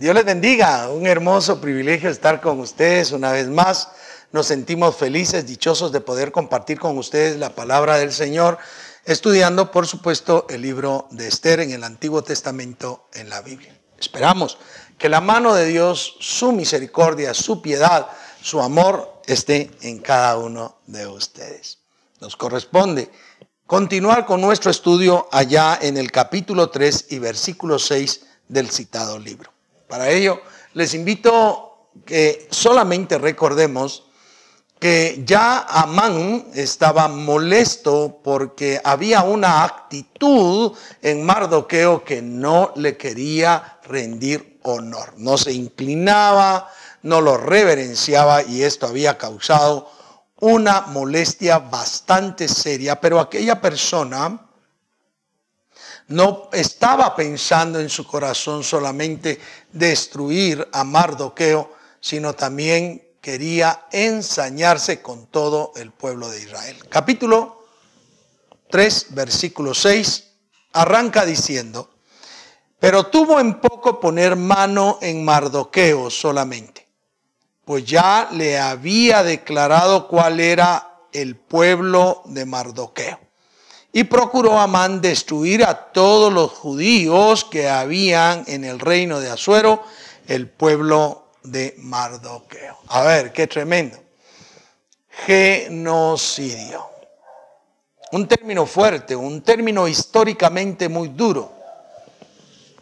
Dios les bendiga, un hermoso privilegio estar con ustedes una vez más. Nos sentimos felices, dichosos de poder compartir con ustedes la palabra del Señor, estudiando, por supuesto, el libro de Esther en el Antiguo Testamento en la Biblia. Esperamos que la mano de Dios, su misericordia, su piedad, su amor esté en cada uno de ustedes. Nos corresponde continuar con nuestro estudio allá en el capítulo 3 y versículo 6 del citado libro. Para ello, les invito que solamente recordemos que ya Amán estaba molesto porque había una actitud en Mardoqueo que no le quería rendir honor. No se inclinaba, no lo reverenciaba y esto había causado una molestia bastante seria, pero aquella persona no estaba pensando en su corazón solamente destruir a Mardoqueo, sino también quería ensañarse con todo el pueblo de Israel. Capítulo 3, versículo 6, arranca diciendo, pero tuvo en poco poner mano en Mardoqueo solamente, pues ya le había declarado cuál era el pueblo de Mardoqueo y procuró Amán destruir a todos los judíos que habían en el reino de Azuero, el pueblo de Mardoqueo. A ver, qué tremendo. Genocidio. Un término fuerte, un término históricamente muy duro.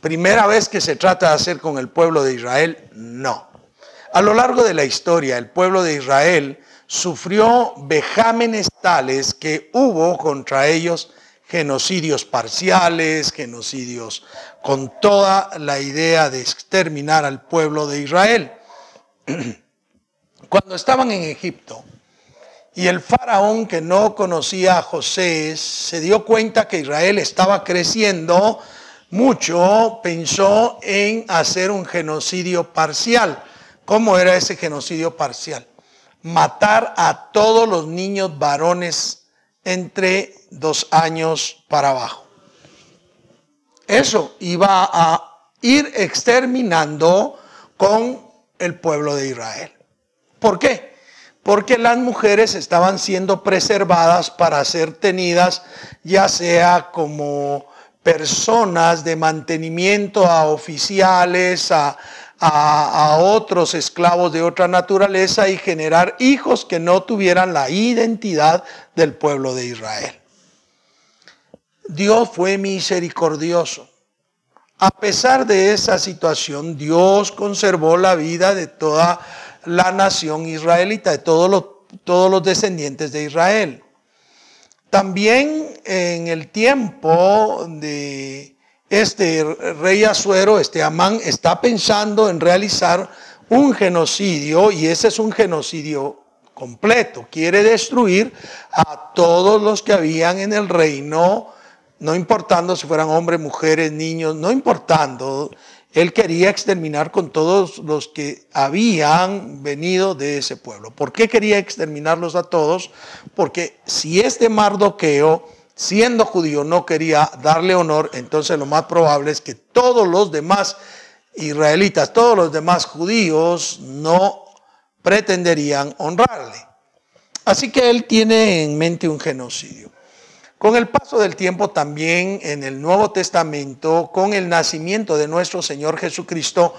Primera vez que se trata de hacer con el pueblo de Israel, no. A lo largo de la historia, el pueblo de Israel sufrió vejámenes tales que hubo contra ellos genocidios parciales, genocidios con toda la idea de exterminar al pueblo de Israel. Cuando estaban en Egipto y el faraón que no conocía a José se dio cuenta que Israel estaba creciendo mucho, pensó en hacer un genocidio parcial. ¿Cómo era ese genocidio parcial? matar a todos los niños varones entre dos años para abajo. Eso iba a ir exterminando con el pueblo de Israel. ¿Por qué? Porque las mujeres estaban siendo preservadas para ser tenidas ya sea como personas de mantenimiento a oficiales, a, a, otros esclavos de otra naturaleza y generar hijos que no tuvieran la identidad del pueblo de Israel. Dios fue misericordioso. A pesar de esa situación, Dios conservó la vida de toda la nación israelita, de todos los, todos los descendientes de Israel. También en el tiempo de este rey Azuero, este Amán, está pensando en realizar un genocidio y ese es un genocidio completo. Quiere destruir a todos los que habían en el reino, no importando si fueran hombres, mujeres, niños, no importando. Él quería exterminar con todos los que habían venido de ese pueblo. ¿Por qué quería exterminarlos a todos? Porque si este Mardoqueo siendo judío no quería darle honor, entonces lo más probable es que todos los demás israelitas, todos los demás judíos no pretenderían honrarle. Así que él tiene en mente un genocidio. Con el paso del tiempo también en el Nuevo Testamento, con el nacimiento de nuestro Señor Jesucristo,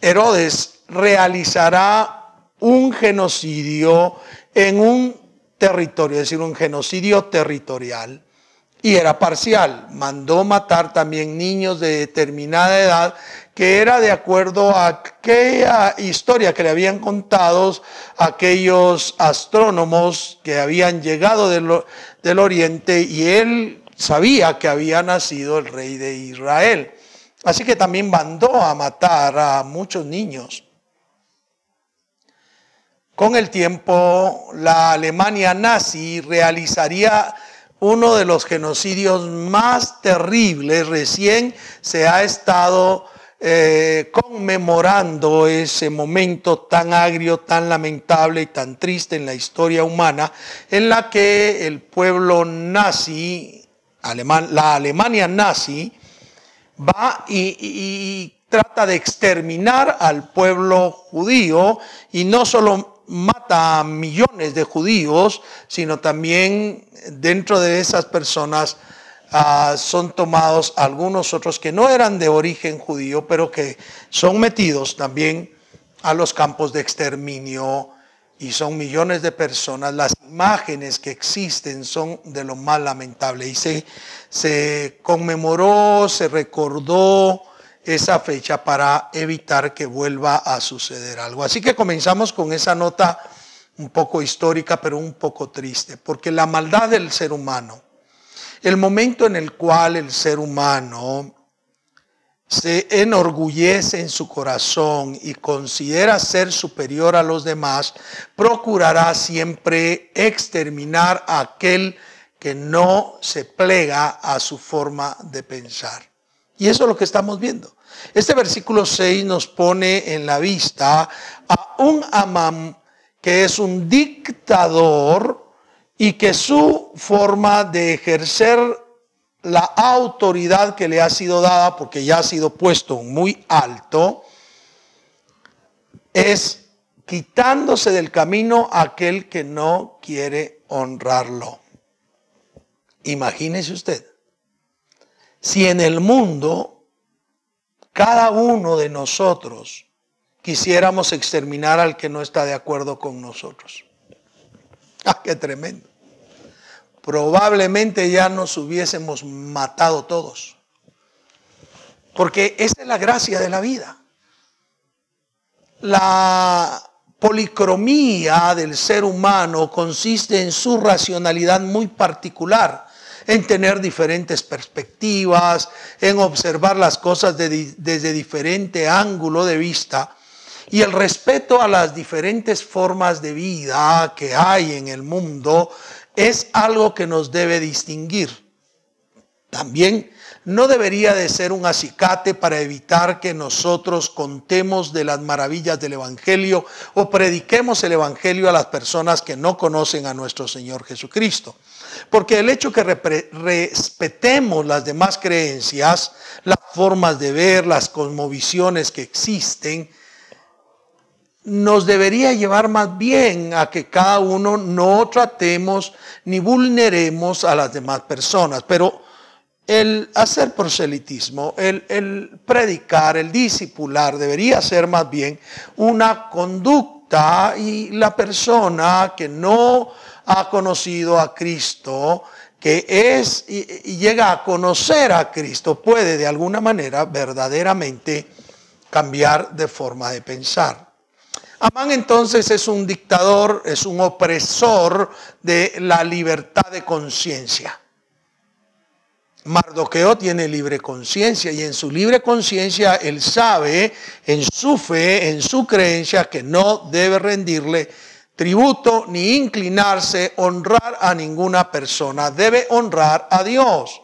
Herodes realizará un genocidio en un territorio, es decir, un genocidio territorial y era parcial. Mandó matar también niños de determinada edad, que era de acuerdo a aquella historia que le habían contado aquellos astrónomos que habían llegado del, del oriente y él sabía que había nacido el rey de Israel. Así que también mandó a matar a muchos niños. Con el tiempo, la Alemania nazi realizaría uno de los genocidios más terribles. Recién se ha estado eh, conmemorando ese momento tan agrio, tan lamentable y tan triste en la historia humana, en la que el pueblo nazi, la Alemania nazi, va y, trata de exterminar al pueblo judío y no solo mata a millones de judíos, sino también dentro de esas personas ah, son tomados algunos otros que no eran de origen judío, pero que son metidos también a los campos de exterminio y son millones de personas. Las imágenes que existen son de lo más lamentable y se, se conmemoró, se recordó esa fecha para evitar que vuelva a suceder algo. Así que comenzamos con esa nota un poco histórica, pero un poco triste, porque la maldad del ser humano, el momento en el cual el ser humano se enorgullece en su corazón y considera ser superior a los demás, procurará siempre exterminar a aquel que no se plega a su forma de pensar. Y eso es lo que estamos viendo. Este versículo 6 nos pone en la vista a un Amam que es un dictador y que su forma de ejercer la autoridad que le ha sido dada, porque ya ha sido puesto muy alto, es quitándose del camino aquel que no quiere honrarlo. Imagínese usted, si en el mundo cada uno de nosotros quisiéramos exterminar al que no está de acuerdo con nosotros. ¡Ah, qué tremendo! Probablemente ya nos hubiésemos matado todos. Porque esa es la gracia de la vida. La policromía del ser humano consiste en su racionalidad muy particular en tener diferentes perspectivas, en observar las cosas desde diferente ángulo de vista. Y el respeto a las diferentes formas de vida que hay en el mundo es algo que nos debe distinguir. También no debería de ser un acicate para evitar que nosotros contemos de las maravillas del Evangelio o prediquemos el Evangelio a las personas que no conocen a nuestro Señor Jesucristo. Porque el hecho que respetemos las demás creencias, las formas de ver, las cosmovisiones que existen, nos debería llevar más bien a que cada uno no tratemos ni vulneremos a las demás personas. Pero el hacer proselitismo, el, el predicar, el discipular, debería ser más bien una conducta y la persona que no ha conocido a Cristo, que es y, llega a conocer a Cristo, puede de alguna manera verdaderamente cambiar de forma de pensar. Amán entonces es un dictador, es un opresor de la libertad de conciencia. Mardoqueo tiene libre conciencia y en su libre conciencia él sabe en su fe, en su creencia que no debe rendirle tributo ni inclinarse, honrar a ninguna persona, debe honrar a Dios.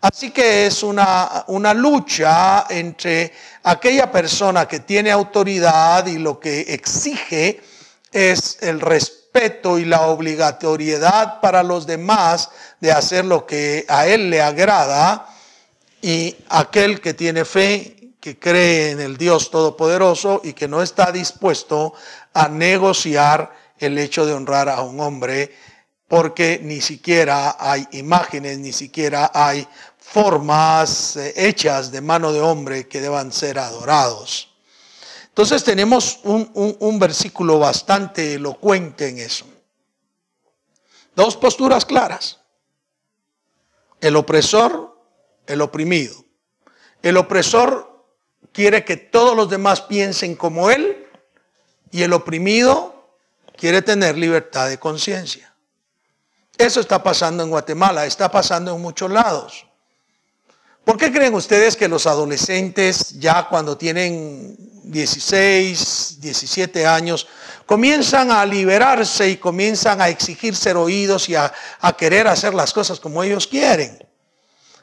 Así que es una, una, lucha entre aquella persona que tiene autoridad y lo que exige es el respeto y la obligatoriedad para los demás de hacer lo que a él le agrada y aquel que tiene fe, que cree en el Dios Todopoderoso y que no está dispuesto a negociar el hecho de honrar a un hombre porque ni siquiera hay imágenes, ni siquiera hay formas eh, hechas de mano de hombre que deban ser adorados. Entonces tenemos un, un versículo bastante elocuente en eso. Dos posturas claras. El opresor, el oprimido. El opresor quiere que todos los demás piensen como él y el oprimido quiere tener libertad de conciencia. Eso está pasando en Guatemala, está pasando en muchos lados. ¿Por qué creen ustedes que los adolescentes ya cuando tienen 16, 17 años comienzan a liberarse y comienzan a exigir ser oídos y a, querer hacer las cosas como ellos quieren?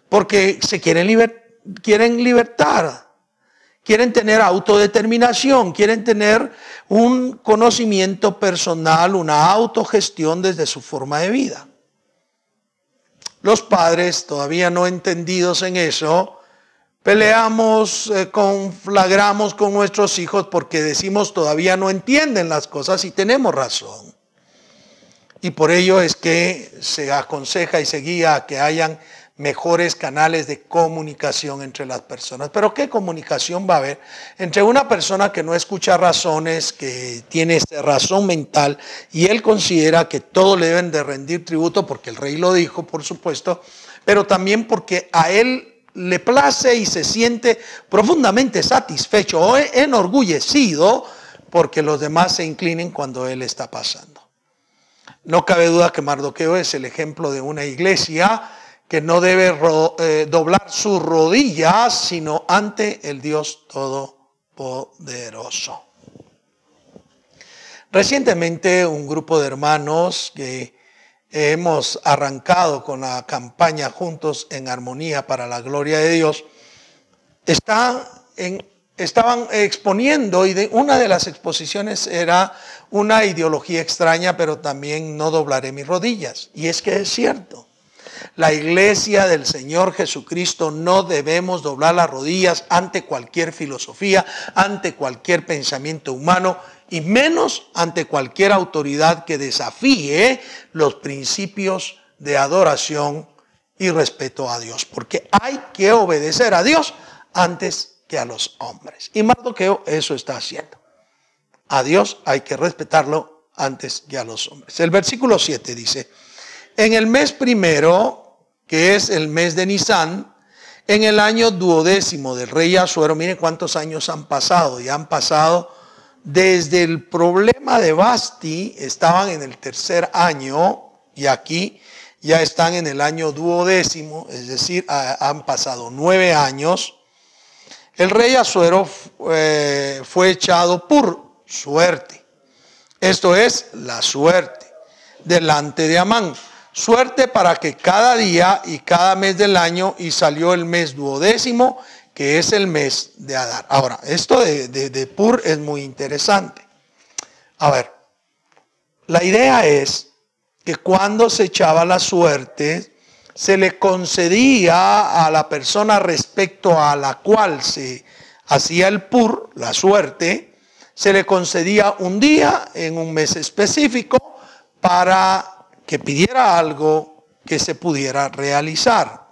Porque se quieren, quieren libertad quieren tener autodeterminación, quieren tener un conocimiento personal, una autogestión desde su forma de vida. Los padres, todavía no entendidos en eso, Peleamos, eh, conflagramos con nuestros hijos porque decimos todavía no entienden las cosas y tenemos razón. Y por ello es que se aconseja y se guía a que hayan mejores canales de comunicación entre las personas. Pero ¿qué comunicación va a haber entre una persona que no escucha razones, que tiene razón mental y él considera que todos le deben de rendir tributo porque el rey lo dijo, por supuesto, pero también porque a él le place y se siente profundamente satisfecho o enorgullecido porque los demás se inclinen cuando él está pasando. No cabe duda que Mardoqueo es el ejemplo de una iglesia que no debe eh, doblar sus rodillas, sino ante el Dios Todopoderoso. Recientemente un grupo de hermanos que hemos arrancado con la campaña Juntos en Armonía para la Gloria de Dios, está estaban exponiendo y una de las exposiciones era una ideología extraña, pero también no doblaré mis rodillas. Y es que es cierto. La iglesia del Señor Jesucristo no debemos doblar las rodillas ante cualquier filosofía, ante cualquier pensamiento humano y menos ante cualquier autoridad que desafíe los principios de adoración y respeto a Dios, porque hay que obedecer a Dios antes que a los hombres. Y Mardoqueo eso está haciendo. A Dios hay que respetarlo antes que a los hombres. El versículo 7 dice, en el mes primero, que es el mes de Nisan, en el año duodécimo del rey Azuero, mire cuántos años han pasado, ya han pasado desde el problema de Basti, estaban en el tercer año y aquí ya están en el año duodécimo, es decir, han pasado nueve años. El rey Azuero eh, fue echado por suerte. Esto es la suerte delante de Amán suerte para que cada día y cada mes del año, y salió el mes duodécimo, que es el mes de Adar. Ahora, esto de, de, Pur es muy interesante. A ver, la idea es que cuando se echaba la suerte, se le concedía a la persona respecto a la cual se hacía el pur, la suerte, se le concedía un día en un mes específico para que pidiera algo que se pudiera realizar.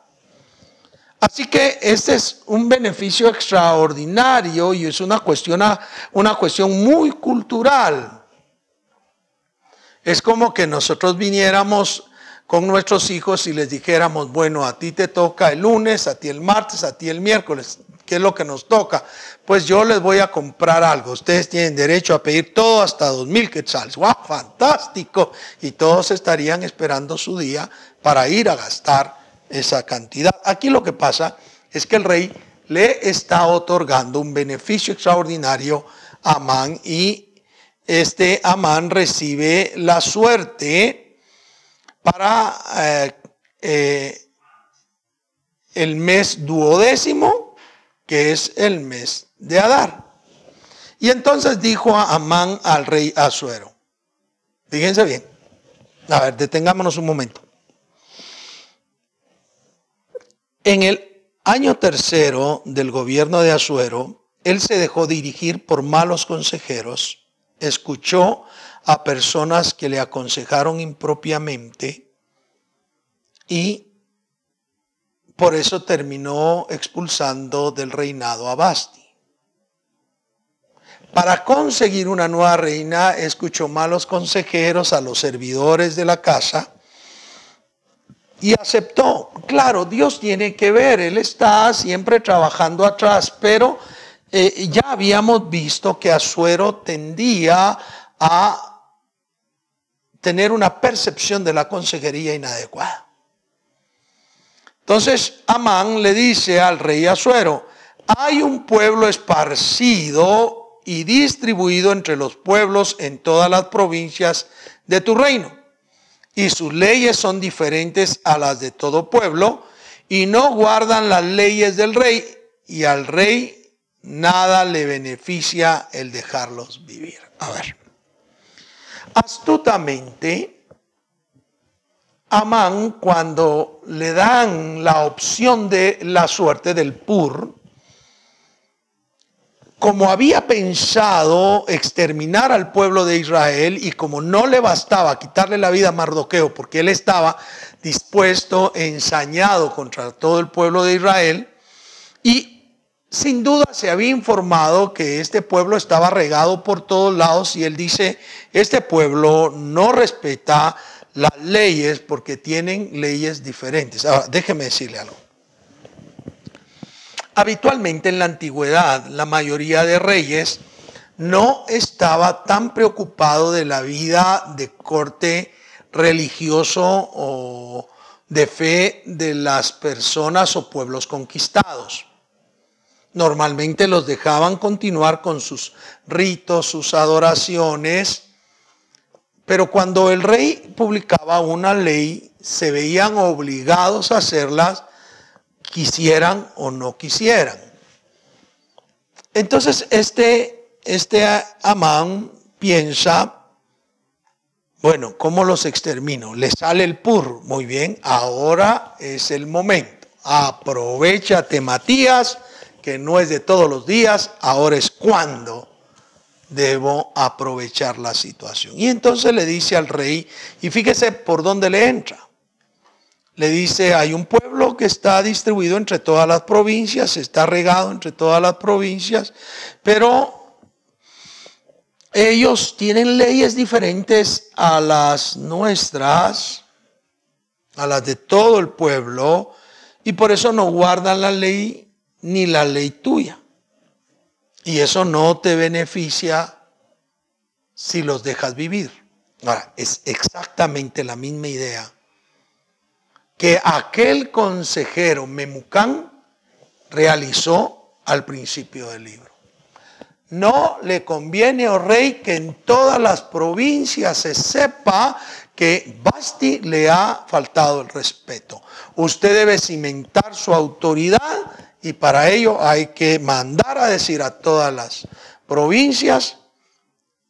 Así que este es un beneficio extraordinario y es una cuestión, una cuestión muy cultural. Es como que nosotros viniéramos con nuestros hijos y les dijéramos, bueno, a ti te toca el lunes, a ti el martes, a ti el miércoles. ¿Qué es lo que nos toca? Pues yo les voy a comprar algo. Ustedes tienen derecho a pedir todo hasta dos mil quetzales. ¡Wow! Fantástico. Y todos estarían esperando su día para ir a gastar esa cantidad. Aquí lo que pasa es que el rey le está otorgando un beneficio extraordinario a Amán y este Amán recibe la suerte para eh, eh, el mes duodécimo que es el mes de Adar. Y entonces dijo a Amán al rey Azuero, fíjense bien, a ver, detengámonos un momento. En el año tercero del gobierno de Azuero, él se dejó dirigir por malos consejeros, escuchó a personas que le aconsejaron impropiamente y por eso terminó expulsando del reinado a Basti. Para conseguir una nueva reina, escuchó malos consejeros a los servidores de la casa y aceptó. Claro, Dios tiene que ver, Él está siempre trabajando atrás, pero eh, ya habíamos visto que Azuero tendía a tener una percepción de la consejería inadecuada. Entonces Amán le dice al rey Azuero, hay un pueblo esparcido y distribuido entre los pueblos en todas las provincias de tu reino, y sus leyes son diferentes a las de todo pueblo, y no guardan las leyes del rey, y al rey nada le beneficia el dejarlos vivir. A ver, astutamente, Amán, cuando le dan la opción de la suerte del pur, como había pensado exterminar al pueblo de Israel y como no le bastaba quitarle la vida a Mardoqueo porque él estaba dispuesto, ensañado contra todo el pueblo de Israel y sin duda se había informado que este pueblo estaba regado por todos lados y él dice, este pueblo no respeta las leyes porque tienen leyes diferentes. Ahora, déjeme decirle algo. Habitualmente en la antigüedad la mayoría de reyes no estaba tan preocupado de la vida de corte religioso o de fe de las personas o pueblos conquistados. Normalmente los dejaban continuar con sus ritos, sus adoraciones, pero cuando el rey publicaba una ley, se veían obligados a hacerlas quisieran o no quisieran. Entonces este, este Amán piensa, bueno, ¿cómo los extermino? Le sale el pur, muy bien, ahora es el momento. Aprovechate Matías, que no es de todos los días, ahora es cuando debo aprovechar la situación. Y entonces le dice al rey, y fíjese por dónde le entra le dice, hay un pueblo que está distribuido entre todas las provincias, está regado entre todas las provincias, pero ellos tienen leyes diferentes a las nuestras, a las de todo el pueblo, y por eso no guardan la ley ni la ley tuya. Y eso no te beneficia si los dejas vivir. Ahora, es exactamente la misma idea que aquel consejero Memucán realizó al principio del libro. No le conviene, oh rey, que en todas las provincias se sepa que Basti le ha faltado el respeto. Usted debe cimentar su autoridad y para ello hay que mandar a decir a todas las provincias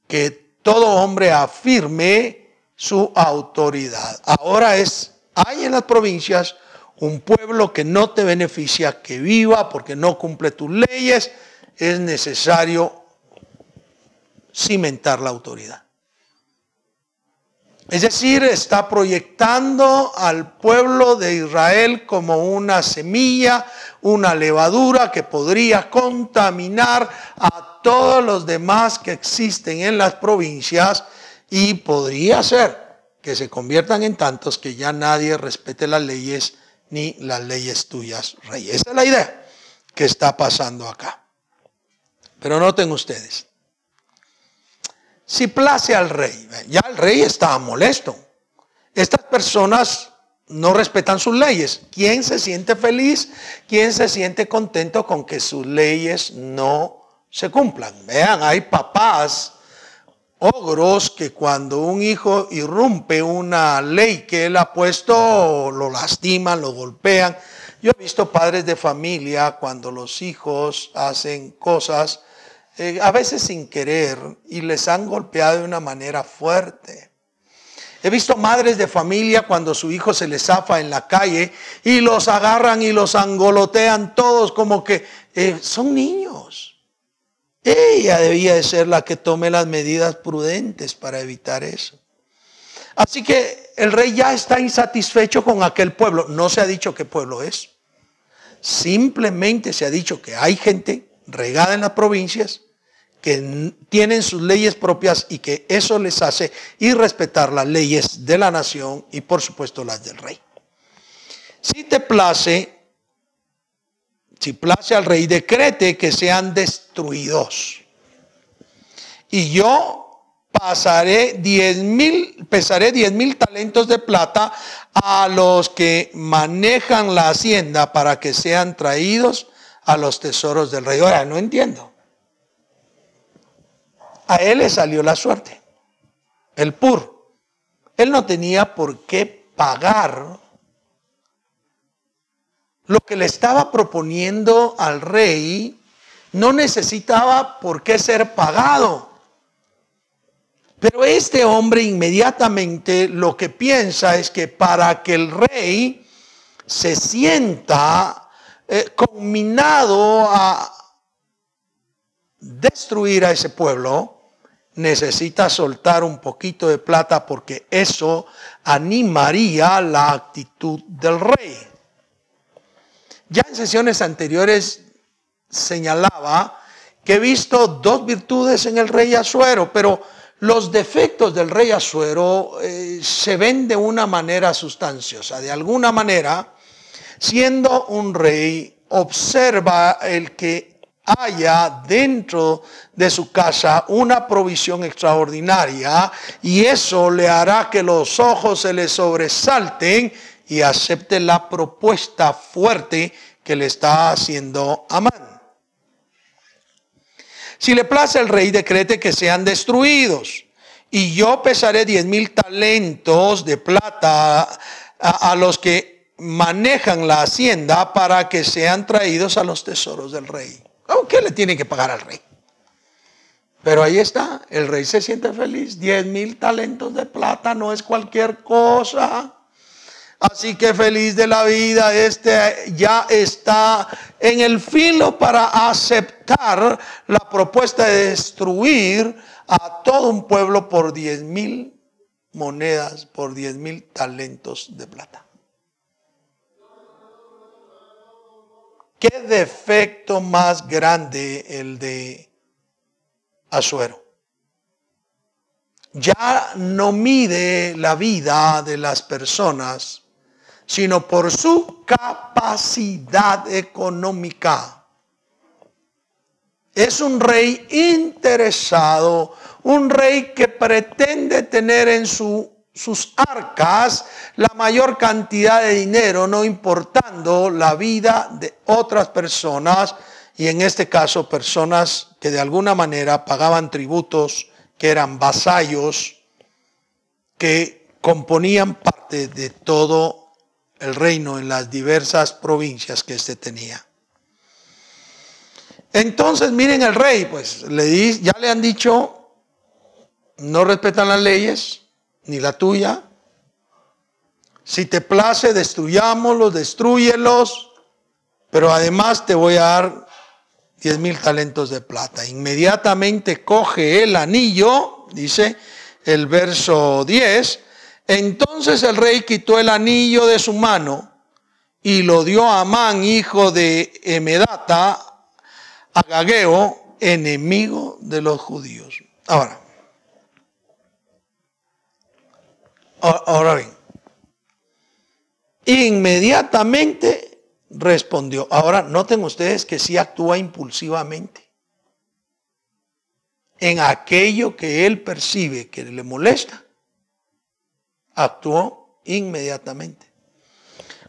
que todo hombre afirme su autoridad. Ahora es hay en las provincias un pueblo que no te beneficia, que viva porque no cumple tus leyes, es necesario cimentar la autoridad. Es decir, está proyectando al pueblo de Israel como una semilla, una levadura que podría contaminar a todos los demás que existen en las provincias y podría ser que se conviertan en tantos que ya nadie respete las leyes ni las leyes tuyas, rey. Esa es la idea que está pasando acá. Pero noten ustedes, si place al rey, ya el rey estaba molesto. Estas personas no respetan sus leyes. ¿Quién se siente feliz? ¿Quién se siente contento con que sus leyes no se cumplan? Vean, hay papás ogros que cuando un hijo irrumpe una ley que él ha puesto, lo lastiman, lo golpean. Yo he visto padres de familia cuando los hijos hacen cosas, eh, a veces sin querer, y les han golpeado de una manera fuerte. He visto madres de familia cuando su hijo se les zafa en la calle y los agarran y los angolotean todos como que eh, son niños. Ella debía de ser la que tome las medidas prudentes para evitar eso. Así que el rey ya está insatisfecho con aquel pueblo. No se ha dicho qué pueblo es. Simplemente se ha dicho que hay gente regada en las provincias que tienen sus leyes propias y que eso les hace irrespetar las leyes de la nación y por supuesto las del rey. Si te place, si place al rey, decrete que sean destruidos. Y yo pasaré diez mil, pesaré diez mil talentos de plata a los que manejan la hacienda para que sean traídos a los tesoros del rey. Ahora, no entiendo. A él le salió la suerte, el pur. Él no tenía por qué pagar lo que le estaba proponiendo al rey no necesitaba por qué ser pagado. Pero este hombre inmediatamente lo que piensa es que para que el rey se sienta eh, combinado a destruir a ese pueblo, necesita soltar un poquito de plata porque eso animaría la actitud del rey. Ya en sesiones anteriores señalaba que he visto dos virtudes en el rey Azuero, pero los defectos del rey Azuero eh, se ven de una manera sustanciosa. De alguna manera, siendo un rey, observa el que haya dentro de su casa una provisión extraordinaria y eso le hará que los ojos se le sobresalten y acepte la propuesta fuerte que le está haciendo Amán. Si le place al rey, decrete que sean destruidos. Y yo pesaré diez mil talentos de plata a, los que manejan la hacienda para que sean traídos a los tesoros del rey. ¿Qué le tiene que pagar al rey? Pero ahí está, el rey se siente feliz. Diez mil talentos de plata no es cualquier cosa. Así que feliz de la vida, este ya está en el filo para aceptar la propuesta de destruir a todo un pueblo por diez mil monedas, por diez mil talentos de plata. ¿Qué defecto más grande el de Azuero? Ya no mide la vida de las personas sino por su capacidad económica. Es un rey interesado, un rey que pretende tener en sus arcas la mayor cantidad de dinero, no importando la vida de otras personas, y en este caso personas que de alguna manera pagaban tributos, que eran vasallos, que componían parte de todo el reino en las diversas provincias que éste tenía. Entonces, miren el rey, pues le ya le han dicho, no respetan las leyes, ni la tuya. Si te place, destruyámoslos, destruyelos, pero además te voy a dar diez mil talentos de plata. Inmediatamente coge el anillo, dice el verso 10, entonces el rey quitó el anillo de su mano y lo dio a Amán, hijo de Emedata, Agageo, enemigo de los judíos. Ahora, ahora bien, inmediatamente respondió. Ahora, noten ustedes que sí actúa impulsivamente en aquello que él percibe que le molesta actuó inmediatamente.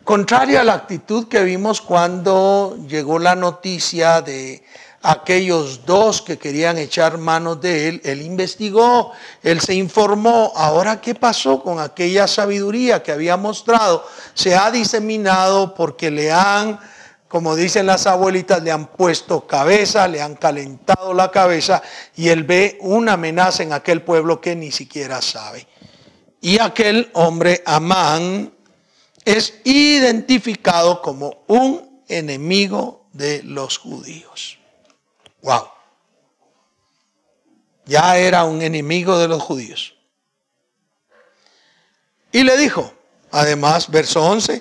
Contrario a la actitud que vimos cuando llegó la noticia de aquellos dos que querían echar manos de él, él investigó, él se informó, ahora qué pasó con aquella sabiduría que había mostrado, se ha diseminado porque le han, como dicen las abuelitas, le han puesto cabeza, le han calentado la cabeza y él ve una amenaza en aquel pueblo que ni siquiera sabe. Y aquel hombre, Amán, es identificado como un enemigo de los judíos. Wow. Ya era un enemigo de los judíos. Y le dijo, además, verso 11,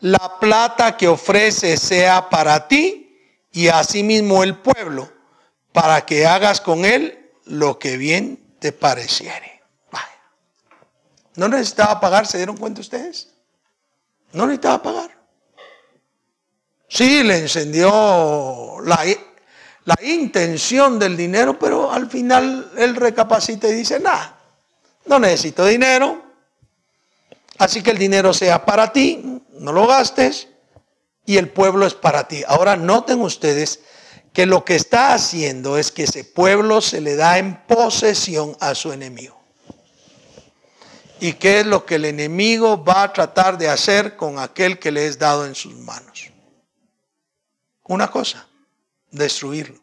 la plata que ofrece sea para ti y asimismo el pueblo, para que hagas con él lo que bien te pareciere. No necesitaba pagar, ¿se dieron cuenta ustedes? No necesitaba pagar. Sí, le encendió la, la intención del dinero, pero al final él recapacita y dice, nada, no necesito dinero, así que el dinero sea para ti, no lo gastes, y el pueblo es para ti. Ahora noten ustedes que lo que está haciendo es que ese pueblo se le da en posesión a su enemigo y qué es lo que el enemigo va a tratar de hacer con aquel que le es dado en sus manos. Una cosa, destruirlo.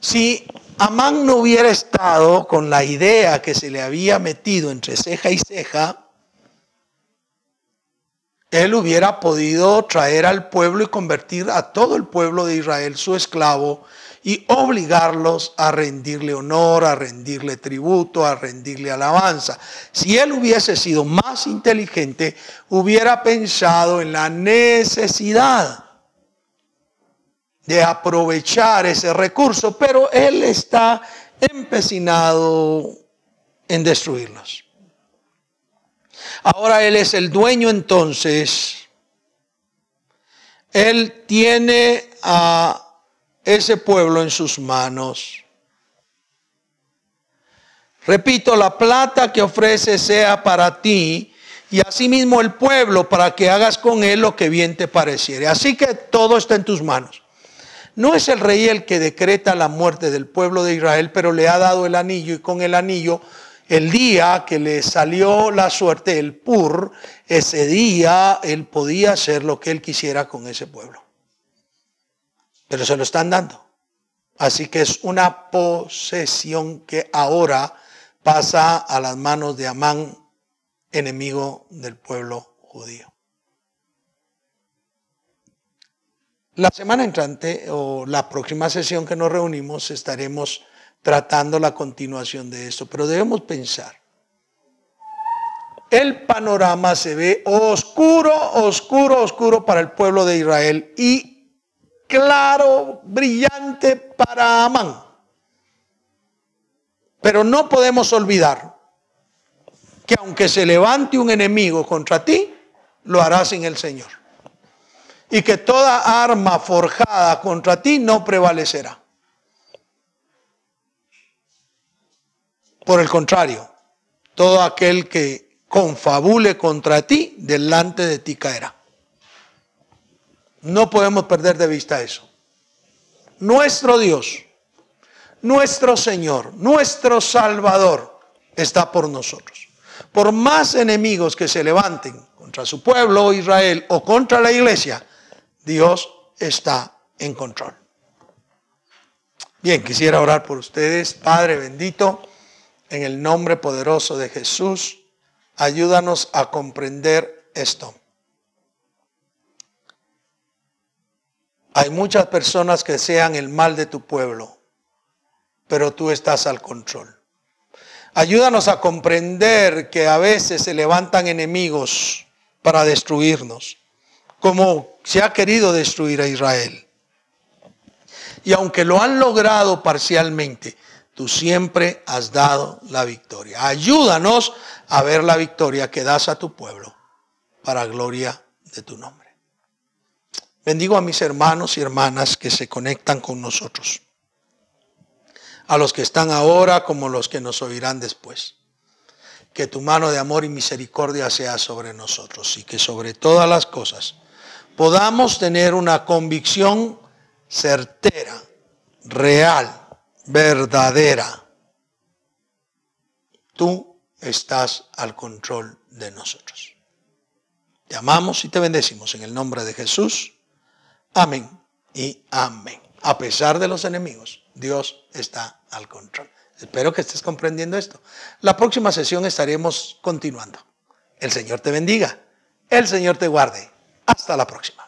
Si Amán no hubiera estado con la idea que se le había metido entre ceja y ceja, él hubiera podido traer al pueblo y convertir a todo el pueblo de Israel su esclavo y obligarlos a rendirle honor, a rendirle tributo, a rendirle alabanza. Si él hubiese sido más inteligente, hubiera pensado en la necesidad de aprovechar ese recurso, pero él está empecinado en destruirlos. Ahora él es el dueño entonces. Él tiene a ese pueblo en sus manos. Repito, la plata que ofrece sea para ti y asimismo el pueblo para que hagas con él lo que bien te pareciere. Así que todo está en tus manos. No es el rey el que decreta la muerte del pueblo de Israel, pero le ha dado el anillo y con el anillo, el día que le salió la suerte, el pur, ese día él podía hacer lo que él quisiera con ese pueblo. Pero se lo están dando. Así que es una posesión que ahora pasa a las manos de Amán, enemigo del pueblo judío. La semana entrante o la próxima sesión que nos reunimos estaremos tratando la continuación de esto, pero debemos pensar. El panorama se ve oscuro, oscuro, oscuro para el pueblo de Israel y claro, brillante para Amán. Pero no podemos olvidar que aunque se levante un enemigo contra ti, lo hará sin el Señor y que toda arma forjada contra ti no prevalecerá. Por el contrario, todo aquel que confabule contra ti, delante de ti caerá. No podemos perder de vista eso. Nuestro Dios, nuestro Señor, nuestro Salvador está por nosotros. Por más enemigos que se levanten contra su pueblo Israel o contra la iglesia, Dios está en control. Bien, quisiera orar por ustedes. Padre bendito, en el nombre poderoso de Jesús, ayúdanos a comprender esto. Hay muchas personas que sean el mal de tu pueblo, pero tú estás al control. Ayúdanos a comprender que a veces se levantan enemigos para destruirnos como se ha querido destruir a Israel. Y aunque lo han logrado parcialmente, tú siempre has dado la victoria. Ayúdanos a ver la victoria que das a tu pueblo para gloria de tu nombre. Bendigo a mis hermanos y hermanas que se conectan con nosotros. A los que están ahora como los que nos oirán después. Que tu mano de amor y misericordia sea sobre nosotros y que sobre todas las cosas podamos tener una convicción certera, real, verdadera. Tú estás al control de nosotros. Te amamos y te bendecimos en el nombre de Jesús. Amén y amén. A pesar de los enemigos, Dios está al control. Espero que estés comprendiendo esto. La próxima sesión estaremos continuando. El Señor te bendiga. El Señor te guarde. Hasta la próxima.